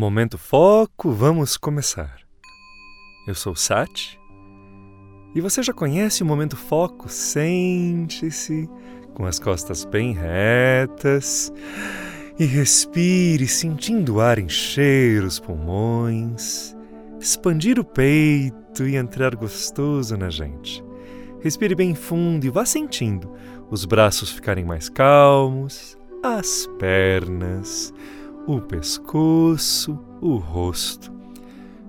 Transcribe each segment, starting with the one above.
Momento foco, vamos começar. Eu sou Sati e você já conhece o momento foco? Sente-se com as costas bem retas e respire, sentindo o ar encher os pulmões, expandir o peito e entrar gostoso na gente. Respire bem fundo e vá sentindo os braços ficarem mais calmos, as pernas, o pescoço, o rosto.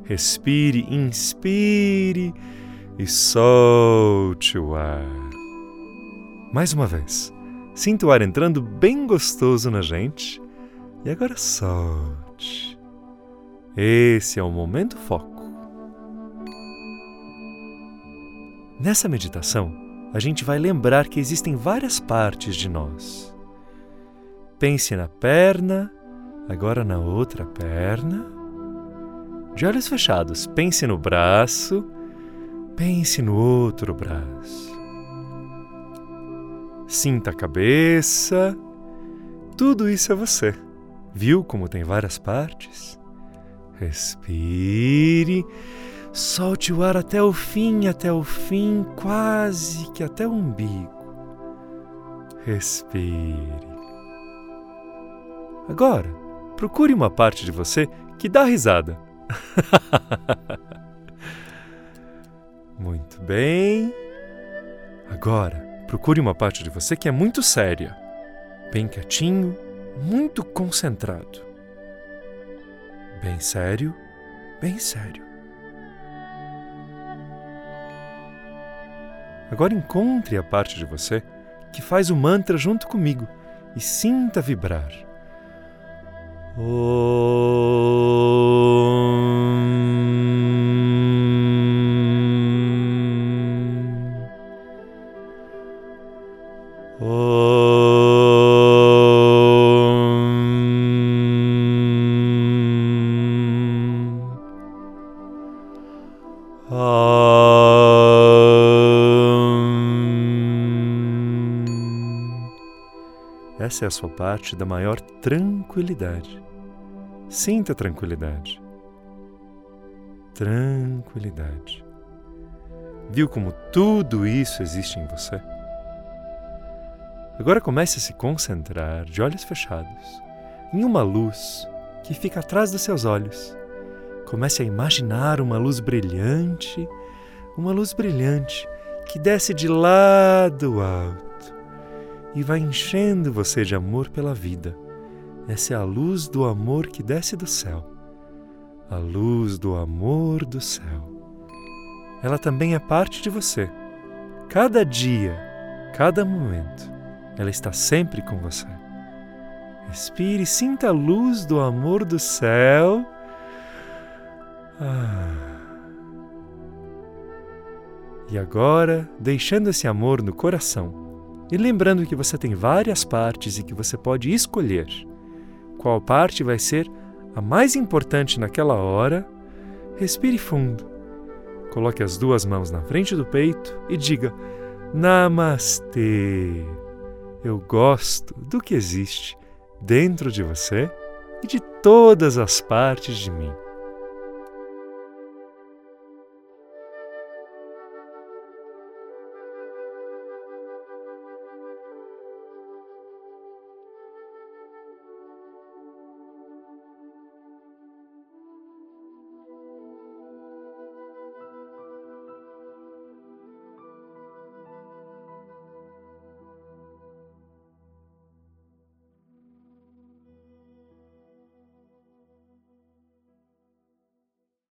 Respire, inspire e solte o ar. Mais uma vez. Sinta o ar entrando bem gostoso na gente. E agora solte. Esse é o momento foco. Nessa meditação, a gente vai lembrar que existem várias partes de nós. Pense na perna, agora na outra perna. De olhos fechados, pense no braço, pense no outro braço. Sinta a cabeça. Tudo isso é você. Viu como tem várias partes? Respire. Solte o ar até o fim, até o fim, quase que até o umbigo. Respire. Agora, procure uma parte de você que dá risada. Muito bem. Agora, procure uma parte de você que é muito séria, bem quietinho, muito concentrado. Bem sério, bem sério. Agora encontre a parte de você que faz o mantra junto comigo e sinta vibrar. Oh. Essa é a sua parte da maior tranquilidade. Sinta tranquilidade. Tranquilidade. Viu como tudo isso existe em você? Agora comece a se concentrar, de olhos fechados, em uma luz que fica atrás dos seus olhos. Comece a imaginar uma luz brilhante, uma luz brilhante que desce de lá do alto e vai enchendo você de amor pela vida. Essa é a luz do amor que desce do céu. A luz do amor do céu. Ela também é parte de você. Cada dia, cada momento, ela está sempre com você. Respire sinta a luz do amor do céu. Ah. E agora, deixando esse amor no coração, e lembrando que você tem várias partes e que você pode escolher qual parte vai ser a mais importante naquela hora, respire fundo. Coloque as duas mãos na frente do peito e diga: Namastê. Eu gosto do que existe dentro de você e de todas as partes de mim.